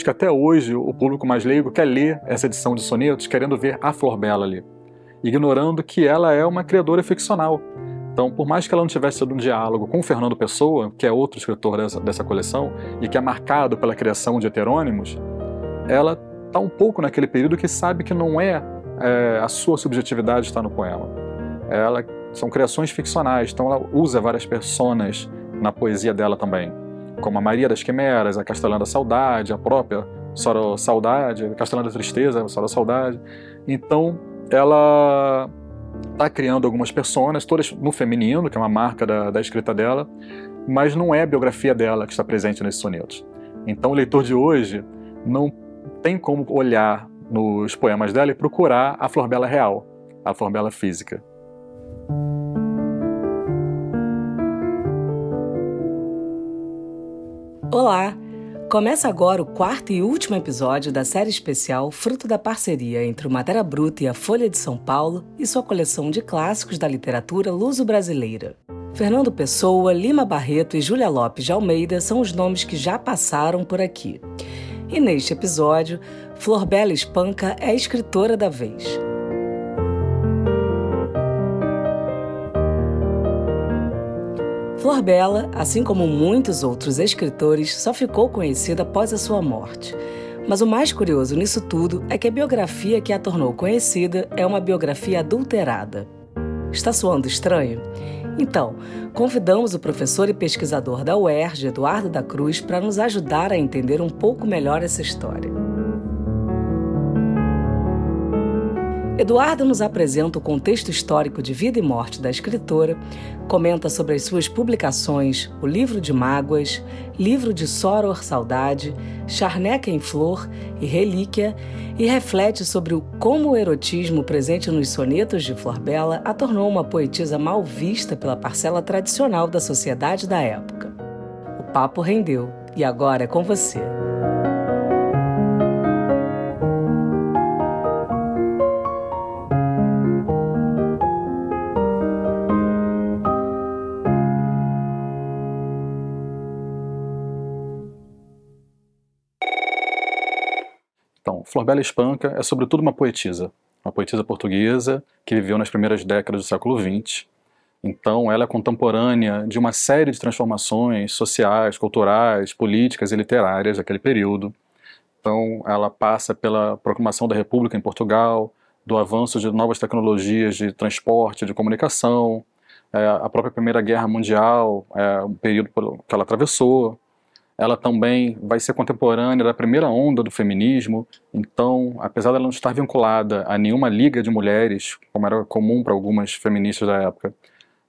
acho que até hoje o público mais leigo quer ler essa edição de sonetos querendo ver a Flor Bela ali, ignorando que ela é uma criadora ficcional. Então, por mais que ela não tivesse tido um diálogo com Fernando Pessoa, que é outro escritor dessa, dessa coleção, e que é marcado pela criação de heterônimos, ela está um pouco naquele período que sabe que não é, é a sua subjetividade está no poema. Ela são criações ficcionais, então ela usa várias personas na poesia dela também, como a Maria das Quimeras, a Castelã da Saudade, a própria Sora Saudade, a Castelã da Tristeza, a Sora Saudade. Então, ela está criando algumas personas, todas no feminino, que é uma marca da, da escrita dela, mas não é a biografia dela que está presente nesses sonetos. Então, o leitor de hoje não tem como olhar nos poemas dela e procurar a Flor Bela real, a Flor Bela física. Olá! Começa agora o quarto e último episódio da série especial fruto da parceria entre o Matéria Bruta e a Folha de São Paulo e sua coleção de clássicos da literatura luso-brasileira. Fernando Pessoa, Lima Barreto e Júlia Lopes de Almeida são os nomes que já passaram por aqui. E neste episódio, Flor Bela Espanca é a escritora da vez. Flor Bela, assim como muitos outros escritores, só ficou conhecida após a sua morte. Mas o mais curioso nisso tudo é que a biografia que a tornou conhecida é uma biografia adulterada. Está soando estranho? Então, convidamos o professor e pesquisador da UERJ, Eduardo da Cruz, para nos ajudar a entender um pouco melhor essa história. Eduardo nos apresenta o contexto histórico de vida e morte da escritora, comenta sobre as suas publicações O Livro de Mágoas, Livro de Soror Saudade, Charneca em Flor e Relíquia e reflete sobre o como o erotismo presente nos sonetos de Flor Bela a tornou uma poetisa mal vista pela parcela tradicional da sociedade da época. O papo rendeu e agora é com você. Flor Bela Espanca é sobretudo uma poetisa, uma poetisa portuguesa que viveu nas primeiras décadas do século XX. Então, ela é contemporânea de uma série de transformações sociais, culturais, políticas e literárias daquele período. Então, ela passa pela proclamação da República em Portugal, do avanço de novas tecnologias de transporte, de comunicação, é, a própria Primeira Guerra Mundial, é, um período que ela atravessou, ela também vai ser contemporânea da primeira onda do feminismo, então, apesar dela não estar vinculada a nenhuma liga de mulheres, como era comum para algumas feministas da época,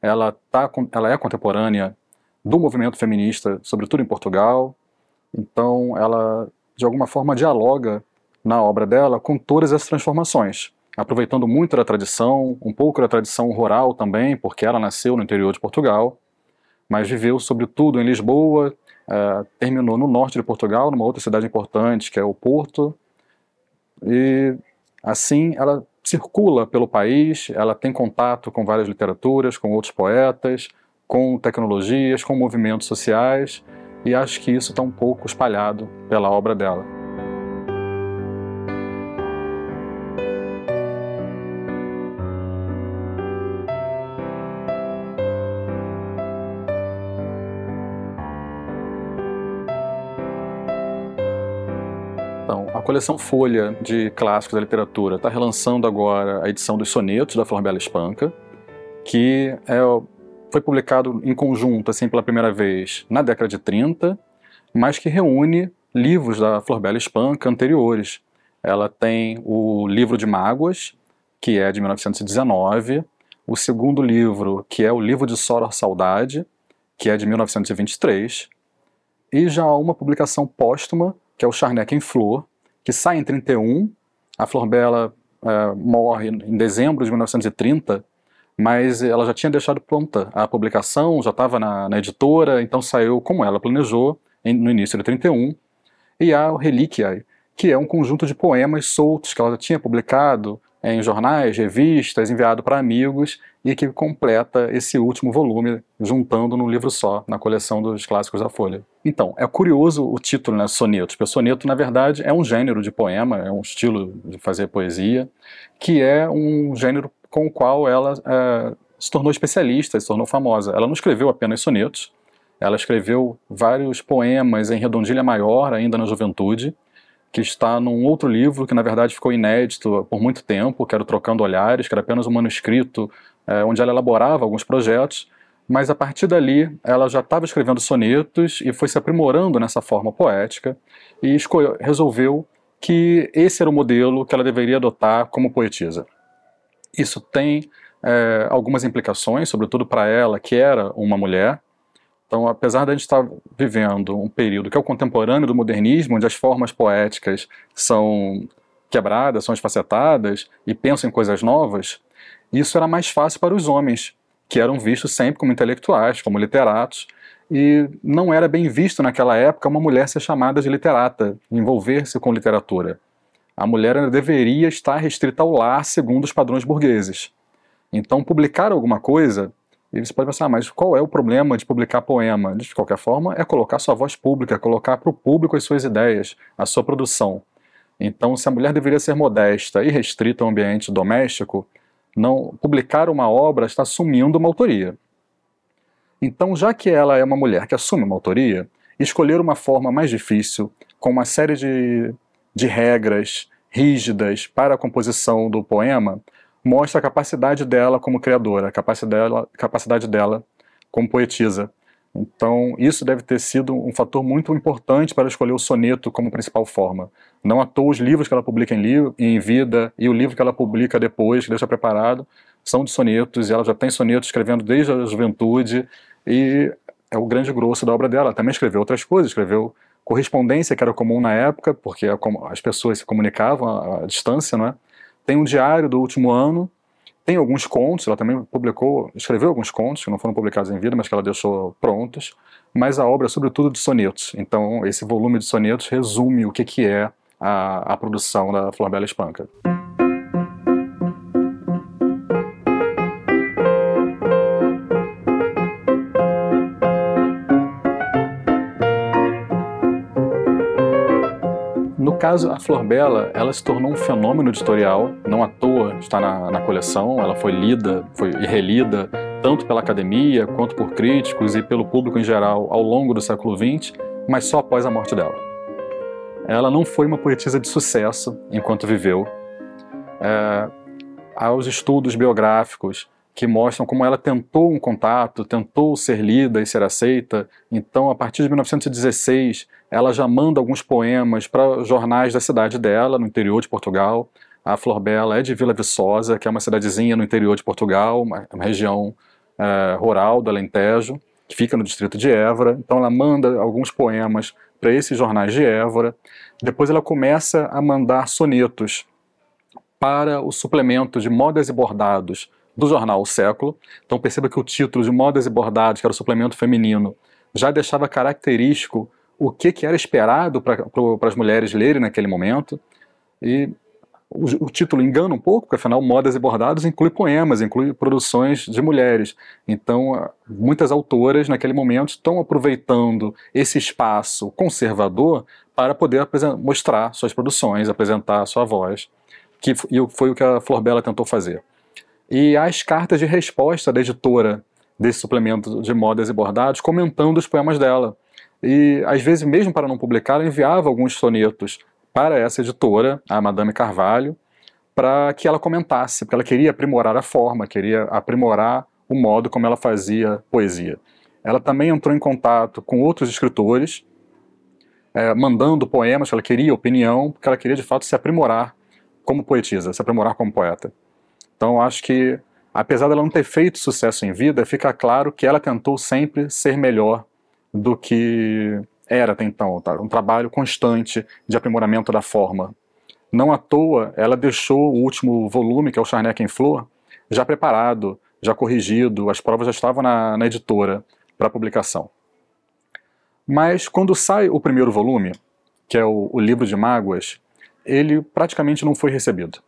ela, tá, ela é contemporânea do movimento feminista, sobretudo em Portugal, então ela, de alguma forma, dialoga na obra dela com todas essas transformações, aproveitando muito da tradição, um pouco da tradição rural também, porque ela nasceu no interior de Portugal, mas viveu sobretudo em Lisboa, Uh, terminou no norte de Portugal, numa outra cidade importante, que é o Porto. E assim ela circula pelo país, ela tem contato com várias literaturas, com outros poetas, com tecnologias, com movimentos sociais, e acho que isso está um pouco espalhado pela obra dela. Coleção Folha de Clássicos da Literatura está relançando agora a edição dos sonetos da Flor Bela Espanca, que é, foi publicado em conjunto, assim, pela primeira vez na década de 30, mas que reúne livros da Flor Bela Espanca anteriores. Ela tem o livro de Mágoas, que é de 1919, o segundo livro, que é o livro de Sora Saudade, que é de 1923, e já há uma publicação póstuma, que é o Charneck em Flor, que sai em 31. A Flor Bela é, morre em dezembro de 1930, mas ela já tinha deixado pronta a publicação, já estava na, na, editora, então saiu como ela planejou em, no início de 31. E a Relíquia, que é um conjunto de poemas soltos que ela já tinha publicado em jornais, revistas, enviado para amigos e que completa esse último volume, juntando num livro só, na coleção dos clássicos da Folha. Então, é curioso o título, né, sonetos, porque soneto, na verdade, é um gênero de poema, é um estilo de fazer poesia, que é um gênero com o qual ela é, se tornou especialista, se tornou famosa. Ela não escreveu apenas sonetos, ela escreveu vários poemas em redondilha maior, ainda na juventude, que está num outro livro que na verdade ficou inédito por muito tempo, que era Trocando Olhares, que era apenas um manuscrito é, onde ela elaborava alguns projetos, mas a partir dali ela já estava escrevendo sonetos e foi se aprimorando nessa forma poética e resolveu que esse era o modelo que ela deveria adotar como poetisa. Isso tem é, algumas implicações, sobretudo para ela, que era uma mulher, então, apesar de a gente estar vivendo um período que é o contemporâneo do modernismo, onde as formas poéticas são quebradas, são esfacetadas e pensam em coisas novas, isso era mais fácil para os homens, que eram vistos sempre como intelectuais, como literatos, e não era bem visto naquela época uma mulher ser chamada de literata, envolver-se com literatura. A mulher deveria estar restrita ao lar segundo os padrões burgueses. Então, publicar alguma coisa e você pode pensar, ah, mas qual é o problema de publicar poema? De qualquer forma, é colocar sua voz pública, colocar para o público as suas ideias, a sua produção. Então, se a mulher deveria ser modesta e restrita ao ambiente doméstico, não publicar uma obra está assumindo uma autoria. Então, já que ela é uma mulher que assume uma autoria, escolher uma forma mais difícil, com uma série de, de regras rígidas para a composição do poema, mostra a capacidade dela como criadora, a capacidade dela, capacidade dela como poetisa. Então, isso deve ter sido um fator muito importante para escolher o soneto como principal forma. Não à toa os livros que ela publica em, livro, em vida e o livro que ela publica depois, que deixa preparado, são de sonetos, e ela já tem sonetos escrevendo desde a juventude, e é o grande grosso da obra dela. Ela também escreveu outras coisas, escreveu correspondência, que era comum na época, porque as pessoas se comunicavam à distância, não é? Tem um diário do último ano, tem alguns contos, ela também publicou, escreveu alguns contos que não foram publicados em vida, mas que ela deixou prontos, mas a obra é sobretudo de sonetos. Então, esse volume de sonetos resume o que, que é a, a produção da Flor Bela Espanca. Caso, a Flor Bela, ela se tornou um fenômeno editorial, não à toa está na, na coleção, ela foi lida foi relida tanto pela academia, quanto por críticos e pelo público em geral ao longo do século XX, mas só após a morte dela. Ela não foi uma poetisa de sucesso enquanto viveu. É, aos estudos biográficos que mostram como ela tentou um contato, tentou ser lida e ser aceita. Então, a partir de 1916, ela já manda alguns poemas para jornais da cidade dela, no interior de Portugal. A Flor Bela é de Vila Viçosa, que é uma cidadezinha no interior de Portugal, uma, uma região é, rural do Alentejo, que fica no distrito de Évora. Então, ela manda alguns poemas para esses jornais de Évora. Depois, ela começa a mandar sonetos para o suplemento de modas e bordados do jornal O Século. Então perceba que o título de Modas e Bordados, que era o suplemento feminino, já deixava característico o que, que era esperado para as mulheres lerem naquele momento. E o, o, título engana um pouco, porque afinal Modas e Bordados inclui poemas, inclui produções de mulheres. Então muitas autoras naquele momento estão aproveitando esse espaço conservador para poder mostrar suas produções, apresentar sua voz, que foi o que a Flor Bela tentou fazer e as cartas de resposta da editora desse suplemento de modas e bordados comentando os poemas dela. E às vezes, mesmo para não publicar, ela enviava alguns sonetos para essa editora, a Madame Carvalho, para que ela comentasse, porque ela queria aprimorar a forma, queria aprimorar o modo como ela fazia poesia. Ela também entrou em contato com outros escritores, é, mandando poemas, ela queria opinião, porque ela queria de fato se aprimorar como poetisa, se aprimorar como poeta. Então, acho que, apesar dela não ter feito sucesso em vida, fica claro que ela tentou sempre ser melhor do que era até então. Tá? Um trabalho constante de aprimoramento da forma. Não à toa, ela deixou o último volume, que é o Charneck em Flor, já preparado, já corrigido, as provas já estavam na, na editora para publicação. Mas quando sai o primeiro volume, que é o, o livro de mágoas, ele praticamente não foi recebido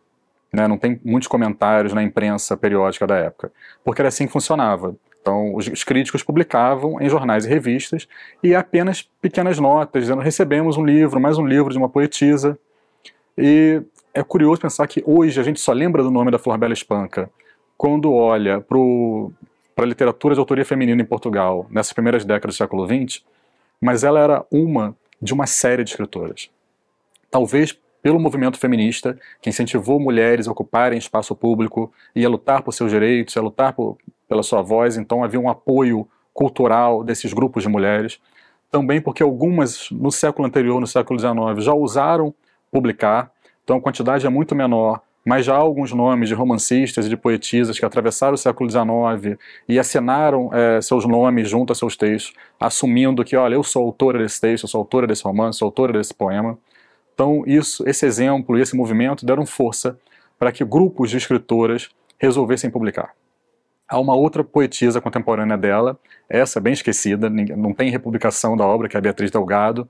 né, não tem muitos comentários na imprensa periódica da época, porque era assim que funcionava. Então, os, os críticos publicavam em jornais e revistas e apenas pequenas notas, dizendo: recebemos um livro, mais um livro de uma poetisa. E é curioso pensar que hoje a gente só lembra do nome da Flor Bela Espanca quando olha para a literatura de autoria feminina em Portugal, nessas primeiras décadas do século XX, mas ela era uma de uma série de escritoras. Talvez pelo movimento feminista, que incentivou mulheres a ocuparem espaço público e a lutar por seus direitos, a lutar por, pela sua voz, então havia um apoio cultural desses grupos de mulheres. Também porque algumas, no século anterior, no século XIX, já usaram publicar, então a quantidade é muito menor, mas já há alguns nomes de romancistas e de poetisas que atravessaram o século XIX e assinaram é, seus nomes junto a seus textos, assumindo que, olha, eu sou autora desse texto, eu sou autora desse romance, sou autora desse poema. Então, isso, esse exemplo e esse movimento deram força para que grupos de escritoras resolvessem publicar. Há uma outra poetisa contemporânea dela, essa bem esquecida, não tem republicação da obra, que é a Beatriz Delgado,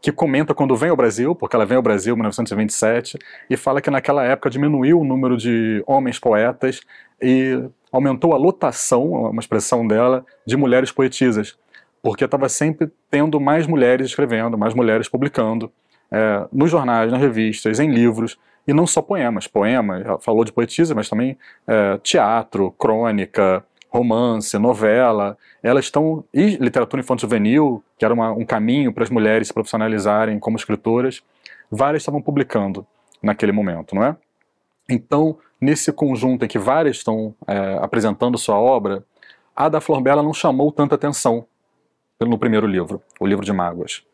que comenta quando vem ao Brasil, porque ela vem ao Brasil em 1927, e fala que naquela época diminuiu o número de homens poetas e aumentou a lotação, uma expressão dela, de mulheres poetisas, porque estava sempre tendo mais mulheres escrevendo, mais mulheres publicando é, nos jornais, nas revistas, em livros, e não só poemas. Poemas, falou de poetisa, mas também é, teatro, crônica, romance, novela. Elas estão. E literatura infanto-juvenil, que era uma, um caminho para as mulheres se profissionalizarem como escritoras, várias estavam publicando naquele momento, não é? Então, nesse conjunto em que várias estão é, apresentando sua obra, a da Flor Bela não chamou tanta atenção no primeiro livro, o livro de Mágoas.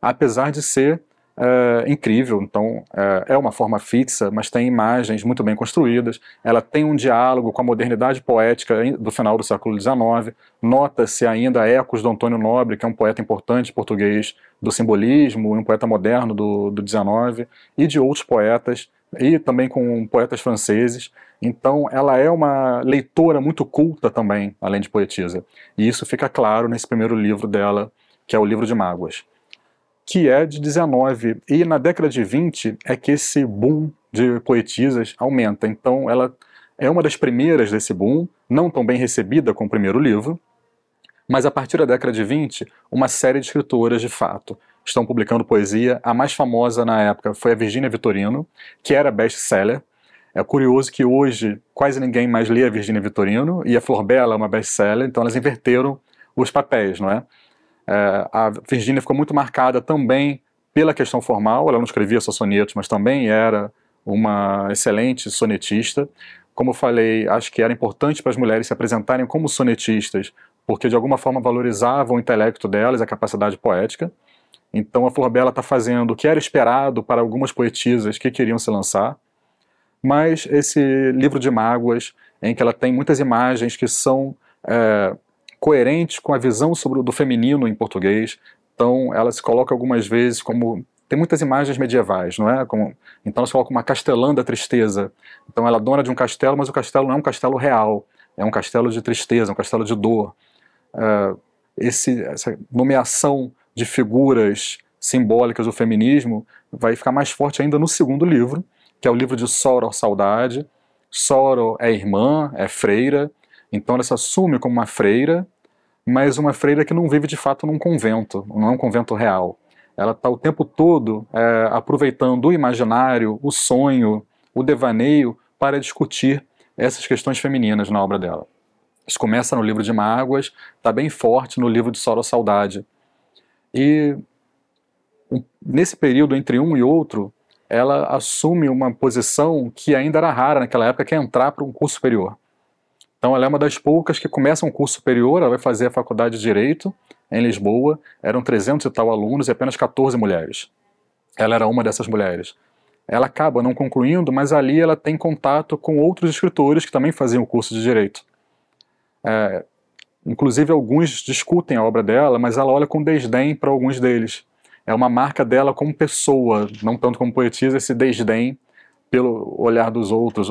Apesar de ser é, incrível. Então, é, é, uma forma fixa, mas tem imagens muito bem construídas. Ela tem um diálogo com a modernidade poética do final do século XIX. Nota-se ainda ecos do Antônio Nobre, que é um poeta importante português do simbolismo, um poeta moderno do, do XIX, e de outros poetas, e também com poetas franceses. Então, ela é uma leitora muito culta também, além de poetisa. E isso fica claro nesse primeiro livro dela, que é o Livro de Mágoas que é de 19. E na década de 20 é que esse boom de poetisas aumenta. Então ela é uma das primeiras desse boom, não tão bem recebida com o primeiro livro, mas a partir da década de 20, uma série de escritoras de fato estão publicando poesia. A mais famosa na época foi a Virginia Vitorino, que era best-seller. É curioso que hoje quase ninguém mais lê a Virginia Vitorino e a Flor Bela é uma best-seller, então elas inverteram os papéis, não é? É, a Virginia ficou muito marcada também pela questão formal, ela não escrevia só sonetos, mas também era uma excelente sonetista. Como eu falei, acho que era importante para as mulheres se apresentarem como sonetistas, porque de alguma forma valorizavam o intelecto delas, a capacidade poética. Então a Flor Bela está fazendo o que era esperado para algumas poetisas que queriam se lançar, mas esse livro de mágoas, em que ela tem muitas imagens que são é, coerentes com a visão sobre, do feminino em português. Então, ela se coloca algumas vezes como tem muitas imagens medievais, não é? Como, então ela se coloca uma castelã da tristeza. Então ela é dona de um castelo, mas o castelo não é um castelo real, é um castelo de tristeza, um castelo de dor. Uh, esse, essa nomeação de figuras simbólicas do feminismo vai ficar mais forte ainda no segundo livro, que é o livro de Soror Saudade. Soror é irmã, é freira, então ela se assume como uma freira, mas uma freira que não vive de fato num convento, não é um convento real. Ela está o tempo todo é, aproveitando o imaginário, o sonho, o devaneio para discutir essas questões femininas na obra dela. Isso começa no livro de Mágoas, está bem forte no livro de Soro Saudade. E nesse período entre um e outro, ela assume uma posição que ainda era rara naquela época, que é entrar para um curso superior. Então ela é uma das poucas que começa um curso superior, ela vai fazer a faculdade de Direito em Lisboa, eram 300 e tal alunos e apenas 14 mulheres. Ela era uma dessas mulheres. Ela acaba não concluindo, mas ali ela tem contato com outros escritores que também faziam o curso de Direito. É, inclusive alguns discutem a obra dela, mas ela olha com desdém para alguns deles. É uma marca dela como pessoa, não tanto como poetisa, esse desdém pelo olhar dos outros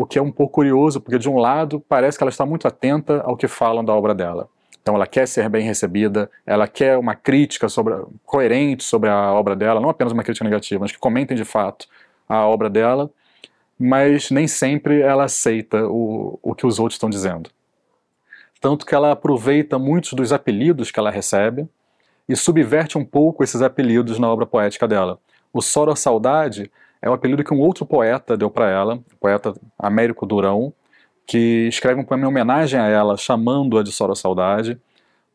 o que é um pouco curioso, porque de um lado parece que ela está muito atenta ao que falam da obra dela. Então ela quer ser bem recebida, ela quer uma crítica sobre, coerente sobre a obra dela, não apenas uma crítica negativa, mas que comentem de fato a obra dela. mas nem sempre ela aceita o, o que os outros estão dizendo. Tanto que ela aproveita muitos dos apelidos que ela recebe e subverte um pouco esses apelidos na obra poética dela. O Soro Saudade é o apelido que um outro poeta deu para ela, o poeta Américo Durão, que escreve um poema em homenagem a ela, chamando-a de Soro Saudade,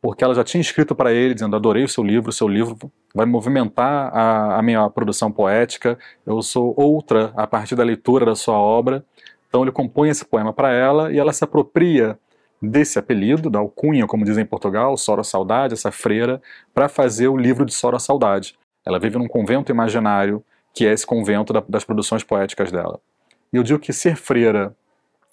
porque ela já tinha escrito para ele dizendo: Adorei o seu livro, o seu livro vai movimentar a, a minha produção poética, eu sou outra a partir da leitura da sua obra. Então ele compõe esse poema para ela e ela se apropria desse apelido, da alcunha, como dizem em Portugal, Sora Saudade, essa freira, para fazer o livro de Sora Saudade. Ela vive num convento imaginário, que é esse convento da, das produções poéticas dela. E eu digo que ser freira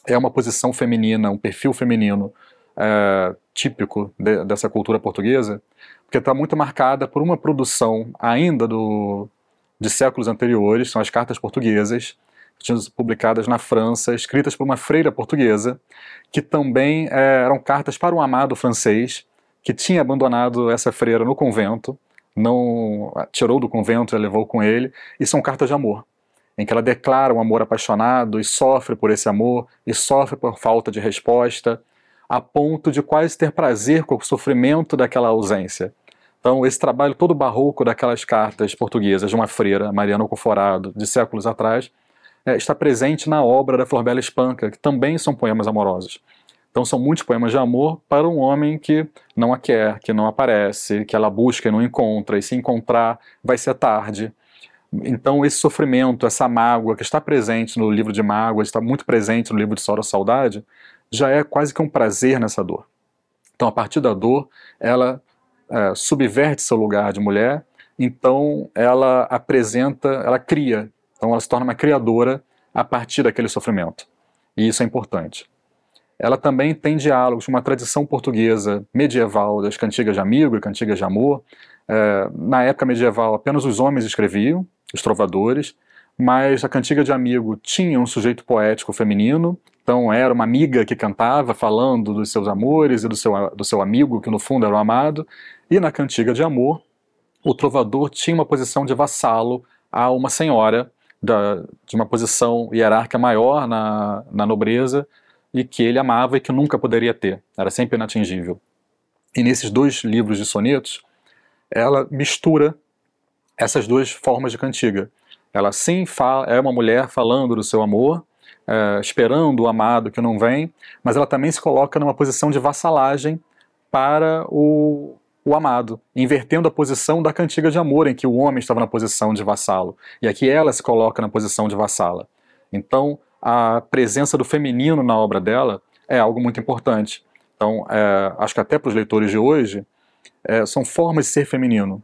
é uma posição feminina, um perfil feminino é, típico de, dessa cultura portuguesa, porque está muito marcada por uma produção ainda do, de séculos anteriores, são as cartas portuguesas, publicadas na França, escritas por uma freira portuguesa, que também é, eram cartas para um amado francês que tinha abandonado essa freira no convento, não tirou do convento e levou com ele, e são cartas de amor, em que ela declara um amor apaixonado e sofre por esse amor, e sofre por falta de resposta, a ponto de quase ter prazer com o sofrimento daquela ausência. Então, esse trabalho todo barroco daquelas cartas portuguesas de uma freira, Mariana Conforado, de séculos atrás, é, está presente na obra da Florbela Espanca, que também são poemas amorosos. Então são muitos poemas de amor para um homem que não a quer, que não aparece, que ela busca e não encontra, e se encontrar vai ser tarde. Então esse sofrimento, essa mágoa que está presente no livro de mágoa, está muito presente no livro de Sora Saudade, já é quase que um prazer nessa dor. Então a partir da dor, ela é, subverte seu lugar de mulher, então ela apresenta, ela cria então ela se torna uma criadora a partir daquele sofrimento. E isso é importante. Ela também tem diálogos, uma tradição portuguesa medieval das cantigas de amigo e cantigas de amor. É, na época medieval, apenas os homens escreviam, os trovadores, mas a cantiga de amigo tinha um sujeito poético feminino, então era uma amiga que cantava falando dos seus amores e do seu, do seu amigo, que no fundo era o amado, e na cantiga de amor, o trovador tinha uma posição de vassalo a uma senhora da, de uma posição hierárquica maior na, na nobreza e que ele amava e que nunca poderia ter, era sempre inatingível. E nesses dois livros de sonetos, ela mistura essas duas formas de cantiga. Ela sim fala, é uma mulher falando do seu amor, é, esperando o amado que não vem, mas ela também se coloca numa posição de vassalagem para o, o amado, invertendo a posição da cantiga de amor, em que o homem estava na posição de vassalo, e aqui ela se coloca na posição de vassala. Então, a presença do feminino na obra dela é algo muito importante. Então, é, acho que até para os leitores de hoje, é, são formas de ser feminino.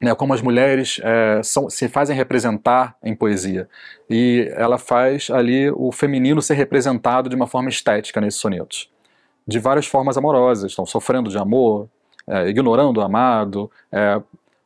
Né, como as mulheres é, são, se fazem representar em poesia. E ela faz ali o feminino ser representado de uma forma estética nesses sonetos. De várias formas amorosas. Estão sofrendo de amor, é, ignorando o amado, é,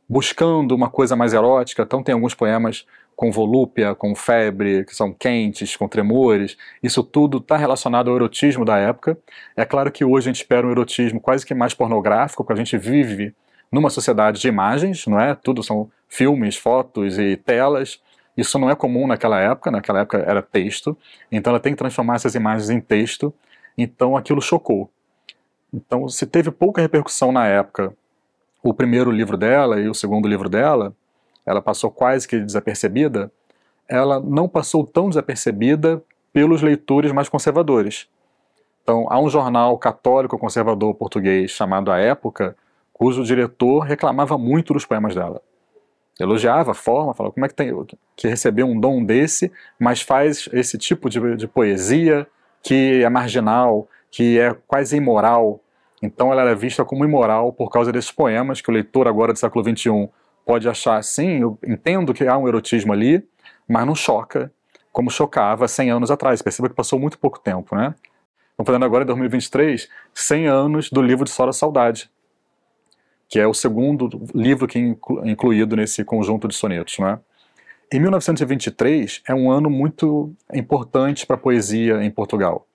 buscando uma coisa mais erótica. Então tem alguns poemas com volúpia, com febre, que são quentes, com tremores. Isso tudo está relacionado ao erotismo da época. É claro que hoje a gente espera um erotismo quase que mais pornográfico, porque a gente vive numa sociedade de imagens, não é? Tudo são filmes, fotos e telas. Isso não é comum naquela época, naquela época era texto. Então ela tem que transformar essas imagens em texto. Então aquilo chocou. Então, se teve pouca repercussão na época, o primeiro livro dela e o segundo livro dela, ela passou quase que desapercebida, ela não passou tão desapercebida pelos leitores mais conservadores. Então, há um jornal católico conservador português chamado A Época, cujo diretor reclamava muito dos poemas dela. Elogiava a forma, falava como é que tem que receber um dom desse, mas faz esse tipo de, de poesia que é marginal, que é quase imoral. Então ela era vista como imoral por causa desses poemas que o leitor agora do século XXI pode achar, sim, eu entendo que há um erotismo ali, mas não choca como chocava 100 anos atrás. Perceba que passou muito pouco tempo, né? Estamos falando agora em 2023, 100 anos do livro de Sora Saudade, que é o segundo livro que é incluído nesse conjunto de sonetos, né? Em 1923 é um ano muito importante para a poesia em Portugal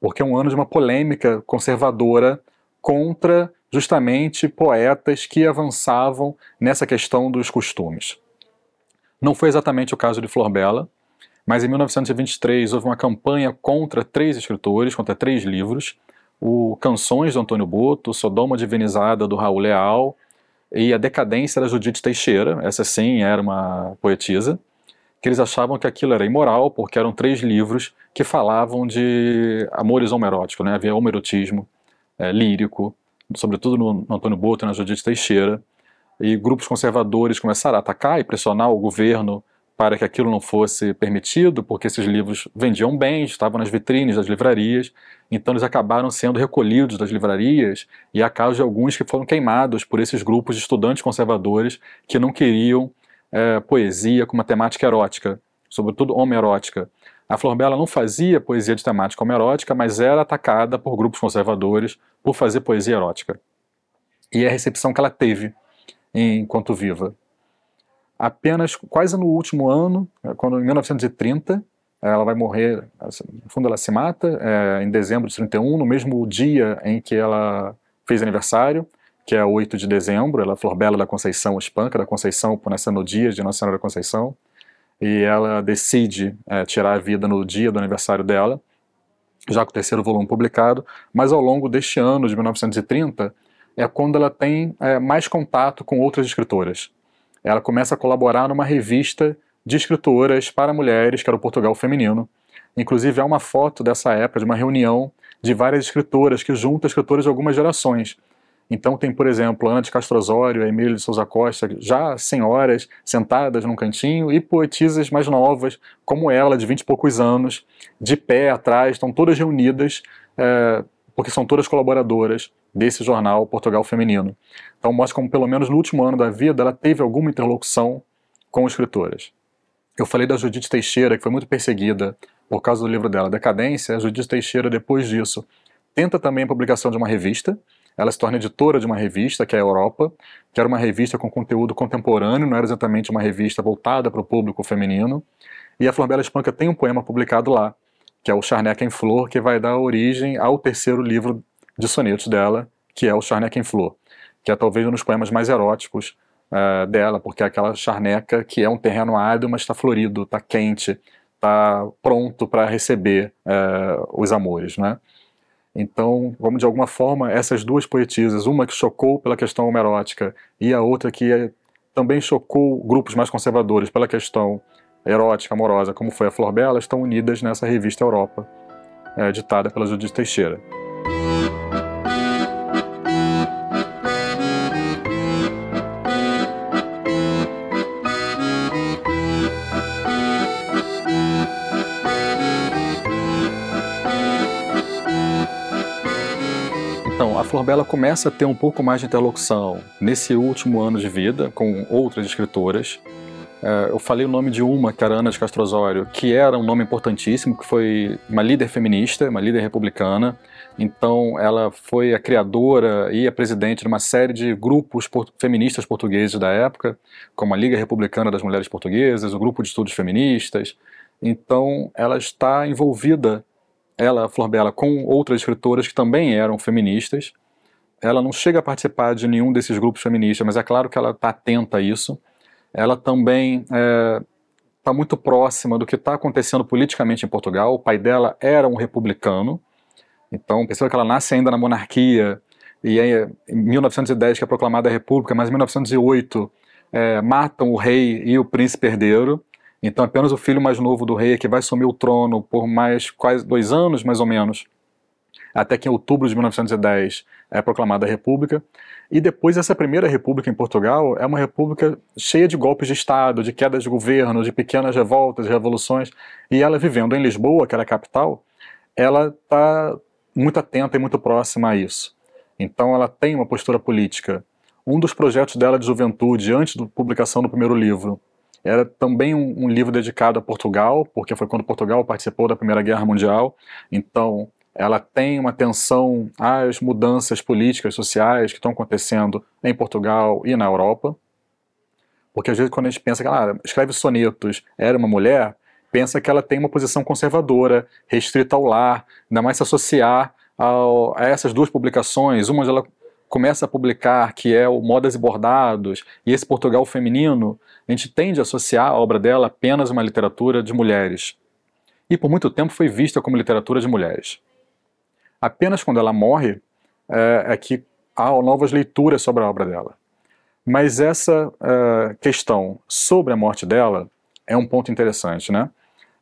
porque é um ano de uma polêmica conservadora contra justamente poetas que avançavam nessa questão dos costumes. Não foi exatamente o caso de Flor Bela, Mas em 1923 houve uma campanha contra três escritores, contra três livros, o Canções do Antônio Boto, Sodoma Divinizada do Raul Leal e A Decadência da Judite Teixeira, essa sim era uma poetisa, que eles achavam que aquilo era imoral porque eram três livros que falavam de amores homeróticos, né? havia homerotismo é, lírico, sobretudo no, no Antônio Boto e na Judite Teixeira, e grupos conservadores começaram a atacar e pressionar o governo para que aquilo não fosse permitido, porque esses livros vendiam bem, estavam nas vitrines das livrarias, então eles acabaram sendo recolhidos das livrarias e há casos de alguns que foram queimados por esses grupos de estudantes conservadores que não queriam é, poesia com uma temática erótica, sobretudo homerótica. A Flor Bela não fazia poesia de temática homerótica, mas era atacada por grupos conservadores por fazer poesia erótica. E é a recepção que ela teve enquanto viva. Apenas quase no último ano, é, quando em 1930, ela vai morrer, assim, no fundo ela se mata, é, em dezembro de 31, no mesmo dia em que ela fez aniversário, que é 8 de dezembro, ela é Flor Bela da Conceição Espanca, da Conceição, por nascer no dia de Nossa Senhora da Conceição, e ela decide é, tirar a vida no dia do aniversário dela, já com o terceiro volume publicado, mas ao longo deste ano de 1930 é quando ela tem é, mais contato com outras escritoras ela começa a colaborar numa revista de escritoras para mulheres, que era o Portugal Feminino. Inclusive, há uma foto dessa época, de uma reunião de várias escritoras que juntam escritoras de algumas gerações. Então tem, por exemplo, Ana de Castro Osório, Emília de Souza Costa, já senhoras sentadas num cantinho, e poetisas mais novas, como ela, de vinte e poucos anos, de pé atrás, estão todas reunidas, é, porque são todas colaboradoras desse jornal Portugal Feminino. Então mostra como pelo menos no último ano da vida ela teve alguma interlocução com escritoras. Eu falei da Judite Teixeira, que foi muito perseguida por causa do livro dela, Decadência. A Judite Teixeira, depois disso, tenta também a publicação de uma revista. Ela se torna editora de uma revista, que é a Europa, que era uma revista com conteúdo contemporâneo, não era exatamente uma revista voltada para o público feminino. E a Flor Bela Espanca tem um poema publicado lá, que é o Charneca em Flor, que vai dar origem ao terceiro livro de sonetos dela, que é o Charneca em Flor, que é talvez um dos poemas mais eróticos uh, dela, porque é aquela charneca que é um terreno árido, mas está florido, está quente, está pronto para receber uh, os amores, né? Então, vamos de alguma forma, essas duas poetisas, uma que chocou pela questão homerótica e a outra que é, também chocou grupos mais conservadores pela questão erótica, amorosa, como foi a Flor Bela, estão unidas nessa revista Europa, é, ditada pela Judith Teixeira. Flor Bela começa a ter um pouco mais de interlocução nesse último ano de vida com outras escritoras. É, eu falei o nome de uma, que era Ana de Castro Osório, que era um nome importantíssimo, que foi uma líder feminista, uma líder republicana. Então, ela foi a criadora e a presidente de uma série de grupos feministas portugueses da época, como a Liga Republicana das Mulheres Portuguesas, o Grupo de Estudos Feministas. Então, ela está envolvida ela, Flor Bela, com outras escritoras que também eram feministas. Ela não chega a participar de nenhum desses grupos feministas, mas é claro que ela está atenta a isso. Ela também está é, tá muito próxima do que está acontecendo politicamente em Portugal. O pai dela era um republicano, então perceba que ela nasce ainda na monarquia, e em 1910 que é proclamada a república, mas em 1908 é, matam o rei e o príncipe herdeiro, então apenas o filho mais novo do rei é que vai assumir o trono por mais quase dois anos, mais ou menos, até que em outubro de 1910 é proclamada a república. E depois essa primeira república em Portugal é uma república cheia de golpes de Estado, de quedas de governo, de pequenas revoltas, revoluções. E ela vivendo em Lisboa, que era a capital, ela está muito atenta e muito próxima a isso. Então ela tem uma postura política. Um dos projetos dela de juventude, antes da publicação do primeiro livro, era também um, um, livro dedicado a Portugal, porque foi quando Portugal participou da Primeira Guerra Mundial. Então, ela tem uma atenção às mudanças políticas, sociais que estão acontecendo em Portugal e na Europa. Porque às vezes quando a gente pensa que ela ah, escreve sonetos, era uma mulher, pensa que ela tem uma posição conservadora, restrita ao lar, ainda mais se associar ao, a essas duas publicações, uma ela começa a publicar, que é o Modas e Bordados, e esse Portugal feminino, a gente tende a associar a obra dela apenas a uma literatura de mulheres. E por muito tempo foi vista como literatura de mulheres. Apenas quando ela morre é, é que há novas leituras sobre a obra dela. Mas essa é, questão sobre a morte dela é um ponto interessante, né?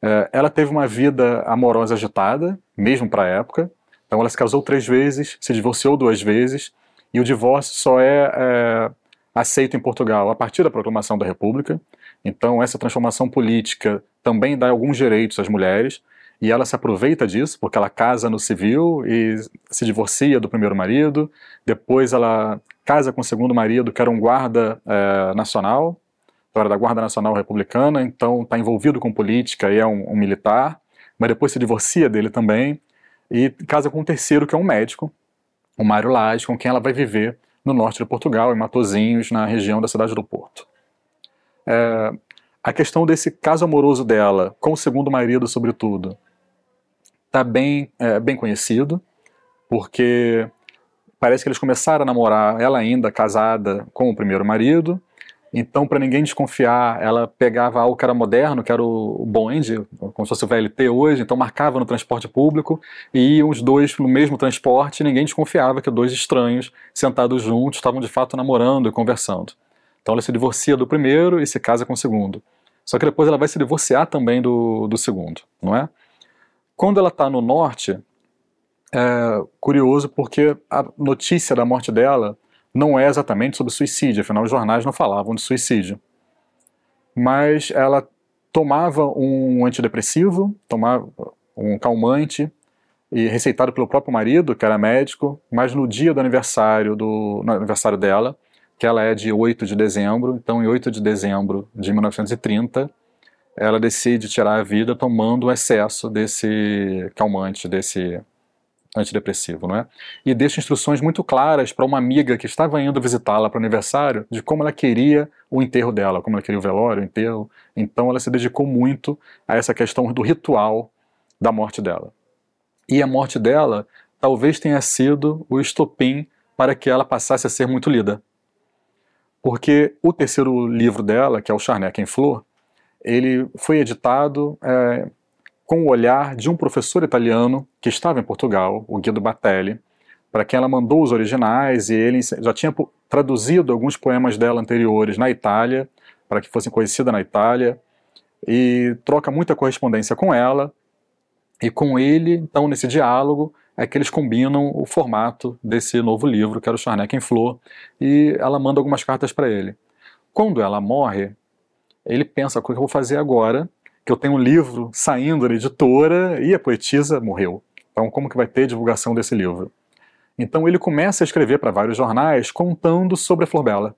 É, ela teve uma vida amorosa agitada, mesmo para a época. Então ela se casou três vezes, se divorciou duas vezes, e o divórcio só é, é aceito em Portugal a partir da proclamação da República. Então, essa transformação política também dá alguns direitos às mulheres, e ela se aproveita disso, porque ela casa no civil e se divorcia do primeiro marido, depois ela casa com o segundo marido, que era um guarda é, nacional, então era da Guarda Nacional Republicana, então está envolvido com política e é um, um militar, mas depois se divorcia dele também, e casa com um terceiro, que é um médico, o Mário Lage, com quem ela vai viver no norte de Portugal, em Matozinhos, na região da cidade do Porto. É, a questão desse caso amoroso dela, com o segundo marido, sobretudo, está bem, é, bem conhecido, porque parece que eles começaram a namorar, ela ainda casada com o primeiro marido, então, para ninguém desconfiar, ela pegava algo que era moderno, que era o bonde, como se fosse o VLT hoje, então marcava no transporte público e os dois no mesmo transporte ninguém desconfiava que dois estranhos sentados juntos estavam de fato namorando e conversando. Então ela se divorcia do primeiro e se casa com o segundo. Só que depois ela vai se divorciar também do, do segundo, não é? Quando ela está no norte, é curioso porque a notícia da morte dela não é exatamente sobre suicídio, afinal os jornais não falavam de suicídio. Mas ela tomava um antidepressivo, tomava um calmante, e receitado pelo próprio marido, que era médico, mas no dia do aniversário, do, aniversário dela, que ela é de 8 de dezembro, então em 8 de dezembro de 1930, ela decide tirar a vida tomando o excesso desse calmante, desse antidepressivo, não é? E deixa instruções muito claras para uma amiga que estava indo visitá-la para o aniversário de como ela queria o enterro dela, como ela queria o velório, o enterro. Então ela se dedicou muito a essa questão do ritual da morte dela. E a morte dela talvez tenha sido o estopim para que ela passasse a ser muito lida. Porque o terceiro livro dela, que é o Charneca em Flor, ele foi editado é, com o olhar de um professor italiano que estava em Portugal, o Guido Batelli, para quem ela mandou os originais e ele já tinha traduzido alguns poemas dela anteriores na Itália, para que fossem conhecidas na Itália, e troca muita correspondência com ela, e com ele, então, nesse diálogo, é que eles combinam o formato desse novo livro, que era o Charneck em Flor, e ela manda algumas cartas para ele. Quando ela morre, ele pensa, o que eu vou fazer agora? Que eu tenho um livro saindo da editora e a poetisa morreu. Então, como que vai ter divulgação desse livro? Então, ele começa a escrever para vários jornais contando sobre a Flor.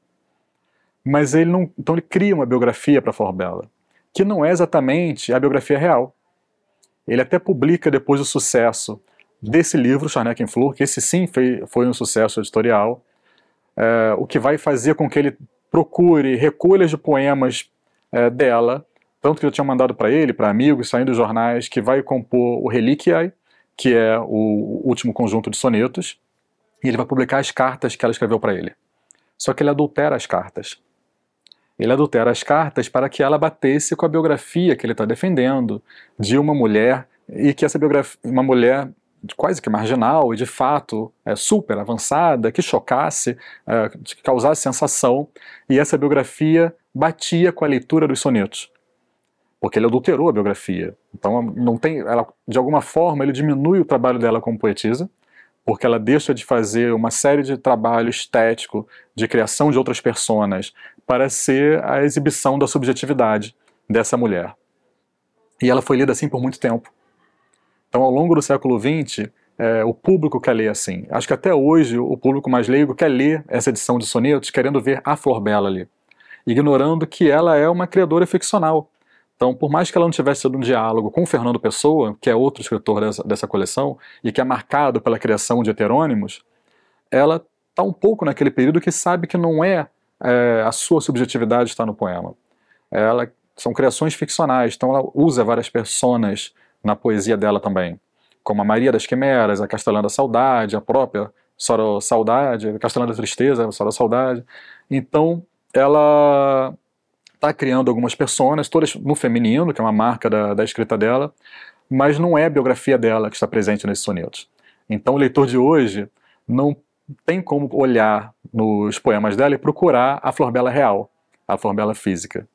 Mas ele não. Então, ele cria uma biografia para a Flor que não é exatamente a biografia real. Ele até publica depois o sucesso desse livro, Charneck em Flor, que esse sim foi, foi um sucesso editorial, é, o que vai fazer com que ele procure recolhas de poemas é, dela tanto que eu tinha mandado para ele, para amigos, saindo dos jornais, que vai compor o Reliquiae, que é o último conjunto de sonetos, e ele vai publicar as cartas que ela escreveu para ele. Só que ele adultera as cartas. Ele adultera as cartas para que ela batesse com a biografia que ele está defendendo de uma mulher e que essa biografia, uma mulher quase que marginal e de fato é, super avançada, que chocasse, é, que causasse sensação, e essa biografia batia com a leitura dos sonetos porque ele adulterou a biografia. Então, não tem, ela, de alguma forma, ele diminui o trabalho dela como poetisa, porque ela deixa de fazer uma série de trabalho estético, de criação de outras personas, para ser a exibição da subjetividade dessa mulher. E ela foi lida assim por muito tempo. Então, ao longo do século XX, é, o público quer ler assim. Acho que até hoje o público mais leigo quer ler essa edição de sonetos, querendo ver a Flor Bela ali, ignorando que ela é uma criadora ficcional então, por mais que ela não tivesse tido um diálogo com Fernando Pessoa, que é outro escritor dessa, dessa coleção, e que é marcado pela criação de heterônimos, ela está um pouco naquele período que sabe que não é, é a sua subjetividade está no poema. Ela são criações ficcionais, então ela usa várias personas na poesia dela também, como a Maria das Quimeras, a Castelã da Saudade, a própria Soro Saudade, Castelã da Tristeza, Soro Saudade. Então, ela está criando algumas personas, todas no feminino, que é uma marca da, da escrita dela, mas não é a biografia dela que está presente nesses sonetos. Então, o leitor de hoje não tem como olhar nos poemas dela e procurar a Flor Bela real, a Flor Bela física.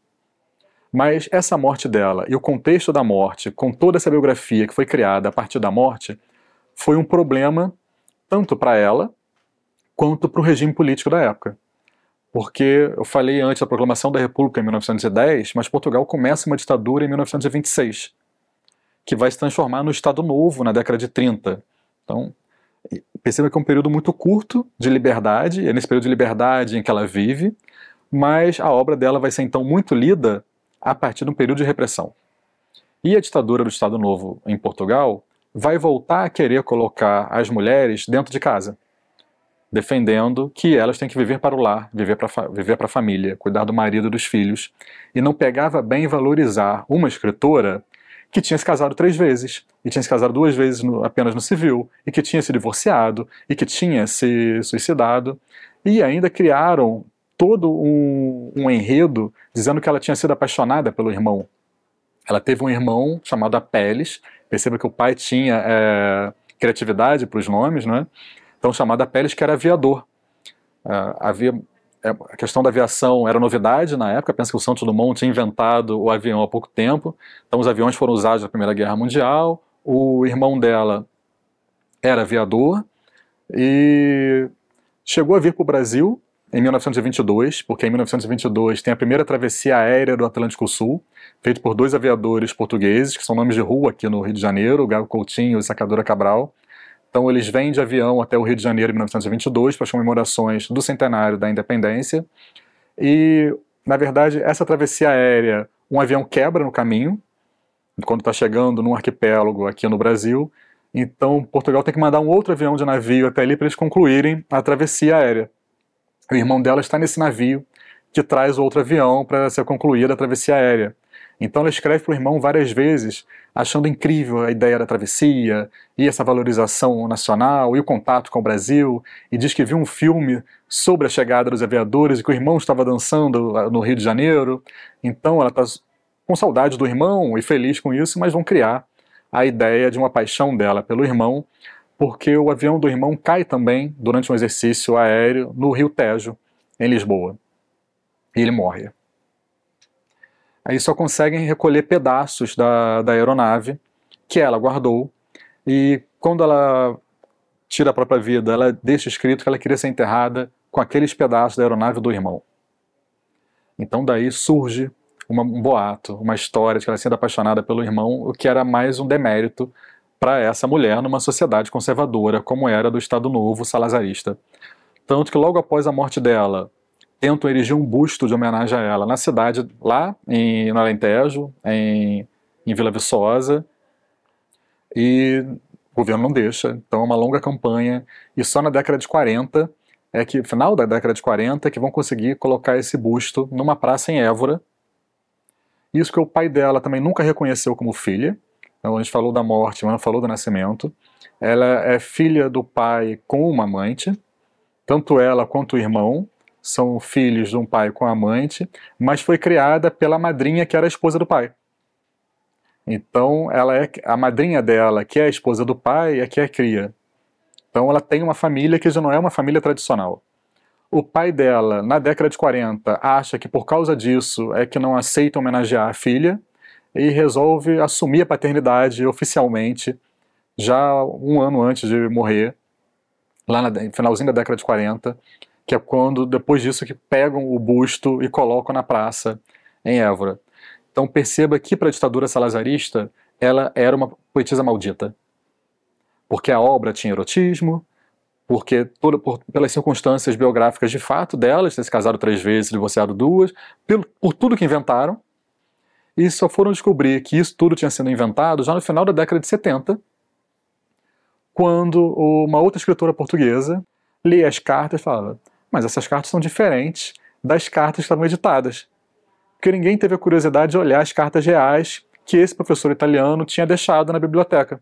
Mas essa morte dela e o contexto da morte, com toda essa biografia que foi criada a partir da morte, foi um problema tanto para ela quanto para o regime político da época. Porque eu falei antes da proclamação da República em 1910, mas Portugal começa uma ditadura em 1926, que vai se transformar no Estado Novo na década de 30. Então, perceba que é um período muito curto de liberdade, é nesse período de liberdade em que ela vive, mas a obra dela vai ser então muito lida a partir de um período de repressão. E a ditadura do Estado Novo em Portugal vai voltar a querer colocar as mulheres dentro de casa, defendendo que elas têm que viver para o lar, viver para viver para a família, cuidar do marido e dos filhos, e não pegava bem valorizar uma escritora que tinha se casado três vezes, e tinha se casado duas vezes no, apenas no civil, e que tinha se divorciado, e que tinha se suicidado, e ainda criaram todo um, um enredo dizendo que ela tinha sido apaixonada pelo irmão. Ela teve um irmão chamado Apeles, perceba que o pai tinha é, criatividade para os nomes, né? Então chamado Apeles, que era aviador. Uh, havia é, a questão da aviação era novidade na época, pensa que o Santos Dumont tinha inventado o avião há pouco tempo, então os aviões foram usados na Primeira Guerra Mundial, o irmão dela era aviador e chegou a vir para o Brasil em 1922, porque em 1922 tem a primeira travessia aérea do Atlântico Sul, feita por dois aviadores portugueses, que são nomes de rua aqui no Rio de Janeiro, o Gago Coutinho e Sacadora Cabral. Então eles vêm de avião até o Rio de Janeiro em 1922 para as comemorações do centenário da independência. E, na verdade, essa travessia aérea, um avião quebra no caminho, quando está chegando num arquipélago aqui no Brasil. Então Portugal tem que mandar um outro avião de navio até ali para eles concluírem a travessia aérea. O irmão dela está nesse navio que traz outro avião para ser concluída a travessia aérea. Então ela escreve para o irmão várias vezes, achando incrível a ideia da travessia e essa valorização nacional e o contato com o Brasil, e diz que viu um filme sobre a chegada dos aviadores e que o irmão estava dançando no Rio de Janeiro. Então ela está com saudade do irmão e feliz com isso, mas vão criar a ideia de uma paixão dela pelo irmão porque o avião do irmão cai também durante um exercício aéreo no Rio Tejo, em Lisboa. E ele morre. Aí só conseguem recolher pedaços da, da aeronave que ela guardou. E quando ela tira a própria vida, ela deixa escrito que ela queria ser enterrada com aqueles pedaços da aeronave do irmão. Então daí surge uma, um boato, uma história de que ela sendo apaixonada pelo irmão, o que era mais um demérito para essa mulher numa sociedade conservadora como era do Estado Novo salazarista. Tanto que logo após a morte dela, tentam erigir um busto de homenagem a ela na cidade, lá em, no Alentejo, em, em Vila Viçosa, e o governo não deixa, então é uma longa campanha, e só na década de 40, é que, final da década de 40, que vão conseguir colocar esse busto numa praça em Évora, isso que o pai dela também nunca reconheceu como filha, então, a gente falou da morte, mas não falou do nascimento. Ela é filha do pai com uma amante, tanto ela quanto o irmão são filhos de um pai com amante, mas foi criada pela madrinha que era a esposa do pai. Então, ela é a madrinha dela, que é a esposa do pai, é que é cria. Então, ela tem uma família que já não é uma família tradicional. O pai dela, na década de 40, acha que por causa disso é que não aceita homenagear a filha, e resolve assumir a paternidade oficialmente já um ano antes de morrer, lá no finalzinho da década de 40, que é quando, depois disso, que pegam o busto e colocam na praça em Évora. Então perceba que para a ditadura salazarista ela era uma poetisa maldita. Porque a obra tinha erotismo, porque por, pelas circunstâncias biográficas de fato delas, ter se casado três vezes, divorciado duas, por, por tudo que inventaram, e só foram descobrir que isso tudo tinha sido inventado já no final da década de 70, quando uma outra escritora portuguesa lê as cartas e fala: Mas essas cartas são diferentes das cartas que estavam editadas. Porque ninguém teve a curiosidade de olhar as cartas reais que esse professor italiano tinha deixado na biblioteca.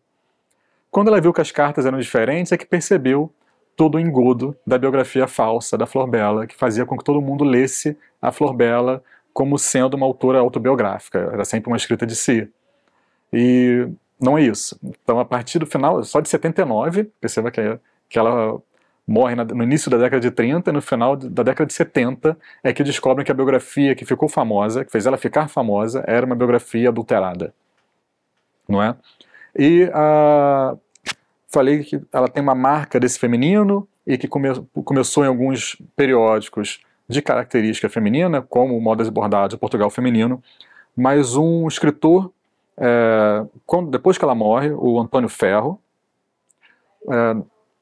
Quando ela viu que as cartas eram diferentes, é que percebeu todo o engodo da biografia falsa da Flor Bela, que fazia com que todo mundo lesse a Flor Bela como sendo uma autora autobiográfica, era sempre uma escrita de si. E não é isso. Então, a partir do final, só de 79, perceba que, que ela morre no início da década de 30 e no final da década de 70 é que descobrem que a biografia que ficou famosa, que fez ela ficar famosa, era uma biografia adulterada. Não é? E uh, falei que ela tem uma marca desse feminino e que come, começou em alguns periódicos de característica feminina, como Modas e Bordados, Portugal Feminino, mas um escritor, é, quando, depois que ela morre, o Antônio Ferro, é,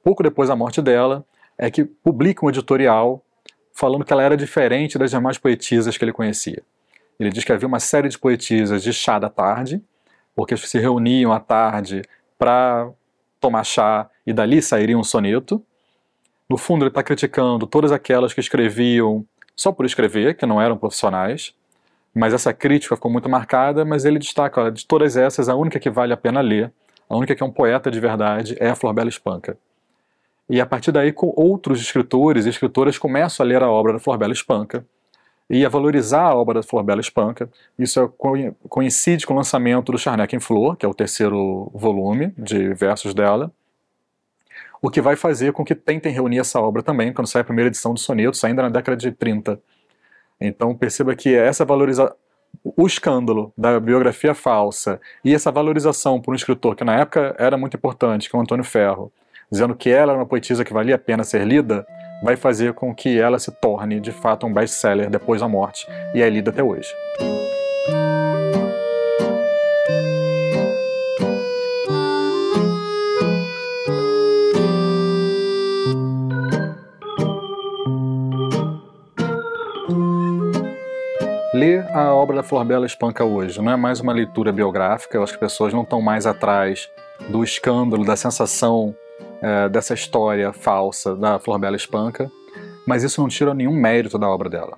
pouco depois da morte dela, é que publica um editorial falando que ela era diferente das demais poetisas que ele conhecia. Ele diz que havia uma série de poetisas de chá da tarde, porque se reuniam à tarde para tomar chá e dali sairia um soneto. No fundo, ele está criticando todas aquelas que escreviam só por escrever, que não eram profissionais, mas essa crítica ficou muito marcada, mas ele destaca, olha, de todas essas, a única que vale a pena ler, a única que é um poeta de verdade, é a Florbela Espanca. E a partir daí, com outros escritores e escritoras começam a ler a obra da Florbela Espanca e a valorizar a obra da Florbela Espanca. Isso é coincide com o lançamento do Charneck em Flor, que é o terceiro volume de versos dela, o que vai fazer com que tentem reunir essa obra também, quando sai a primeira edição do Sonetos, ainda na década de 30. Então perceba que essa valorização, o escândalo da biografia falsa e essa valorização por um escritor que na época era muito importante, que é o Antônio Ferro, dizendo que ela era uma poetisa que valia a pena ser lida, vai fazer com que ela se torne de fato um best-seller depois da morte e é lida até hoje. ler a obra da Flor Bela Espanca hoje não é mais uma leitura biográfica, eu acho que as pessoas não estão mais atrás do escândalo, da sensação é, dessa história falsa da Flor Bela Espanca, mas isso não tira nenhum mérito da obra dela.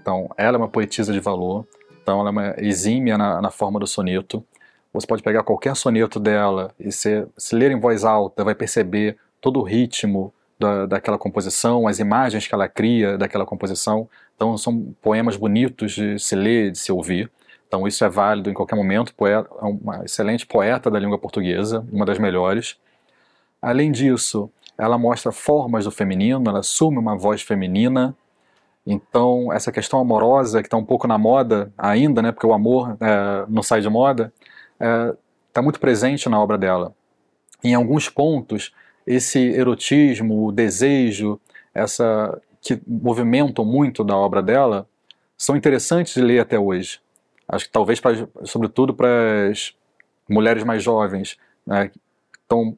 Então, ela é uma poetisa de valor, então ela é uma exímia na, na forma do soneto. Você pode pegar qualquer soneto dela e se, se ler em voz alta, vai perceber todo o ritmo da, daquela composição, as imagens que ela cria daquela composição. Então são poemas bonitos de se ler, de se ouvir. Então isso é válido em qualquer momento. Poeta, é uma excelente poeta da língua portuguesa, uma das melhores. Além disso, ela mostra formas do feminino, ela assume uma voz feminina. Então essa questão amorosa que está um pouco na moda ainda, né, porque o amor é, não sai de moda, está é, muito presente na obra dela. Em alguns pontos esse erotismo, o desejo, essa que movimentam muito da obra dela, são interessantes de ler até hoje. Acho que talvez, pra, sobretudo para as mulheres mais jovens, né, então,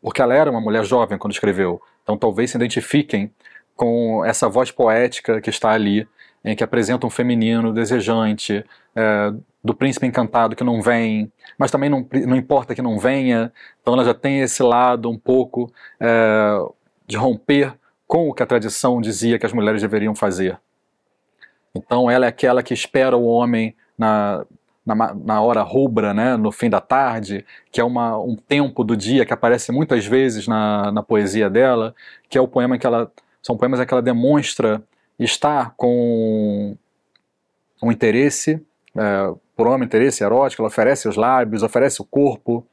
porque ela era uma mulher jovem quando escreveu, então talvez se identifiquem com essa voz poética que está ali, em que apresenta um feminino desejante, é, do príncipe encantado que não vem, mas também não, não importa que não venha, então ela já tem esse lado um pouco é, de romper com o que a tradição dizia que as mulheres deveriam fazer. Então ela é aquela que espera o homem na, na, na hora rubra, né, no fim da tarde, que é uma, um tempo do dia que aparece muitas vezes na, na poesia dela, que é o poema que ela são poemas em que ela demonstra estar com um interesse é, por homem, interesse erótico, ela oferece os lábios, oferece o corpo,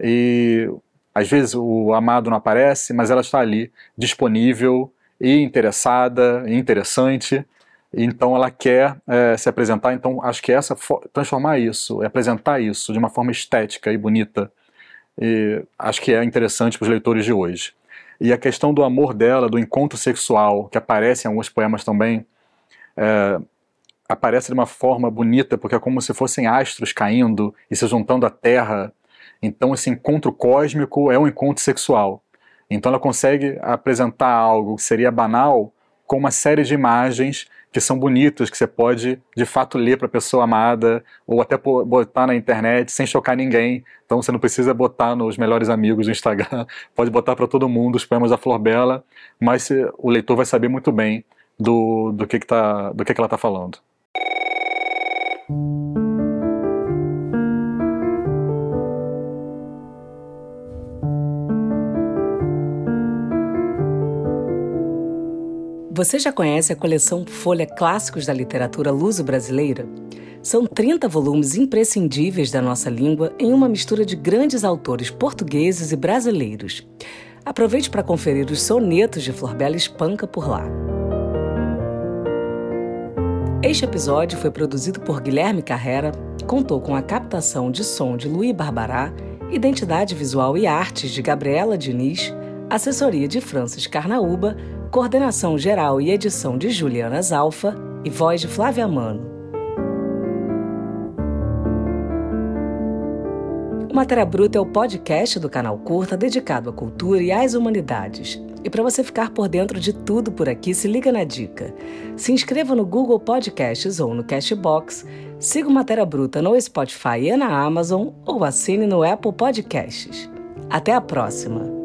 e às vezes o amado não aparece, mas ela está ali, disponível e interessada, e interessante, então ela quer é, se apresentar, então acho que essa transformar isso, apresentar isso de uma forma estética e bonita, e acho que é interessante para os leitores de hoje. E a questão do amor dela, do encontro sexual, que aparece em alguns poemas também, é, aparece de uma forma bonita, porque é como se fossem astros caindo e se juntando à Terra. Então, esse encontro cósmico é um encontro sexual. Então, ela consegue apresentar algo que seria banal com uma série de imagens que são bonitas, que você pode de fato ler para a pessoa amada, ou até botar na internet sem chocar ninguém. Então você não precisa botar nos melhores amigos do Instagram, pode botar para todo mundo os poemas da Flor Bela, mas o leitor vai saber muito bem do, do, que, que, tá, do que, que ela está falando. Você já conhece a coleção Folha Clássicos da Literatura Luso-Brasileira? São 30 volumes imprescindíveis da nossa língua em uma mistura de grandes autores portugueses e brasileiros. Aproveite para conferir os sonetos de Florbela Espanca por lá. Este episódio foi produzido por Guilherme Carrera, contou com a captação de som de Luí Barbará, identidade visual e artes de Gabriela Diniz, assessoria de Francis Carnaúba, coordenação geral e edição de Juliana Zalfa e voz de Flávia Mano. O Matéria Bruta é o podcast do canal Curta dedicado à cultura e às humanidades. E para você ficar por dentro de tudo por aqui, se liga na dica. Se inscreva no Google Podcasts ou no Cashbox, siga o Matéria Bruta no Spotify e na Amazon ou assine no Apple Podcasts. Até a próxima!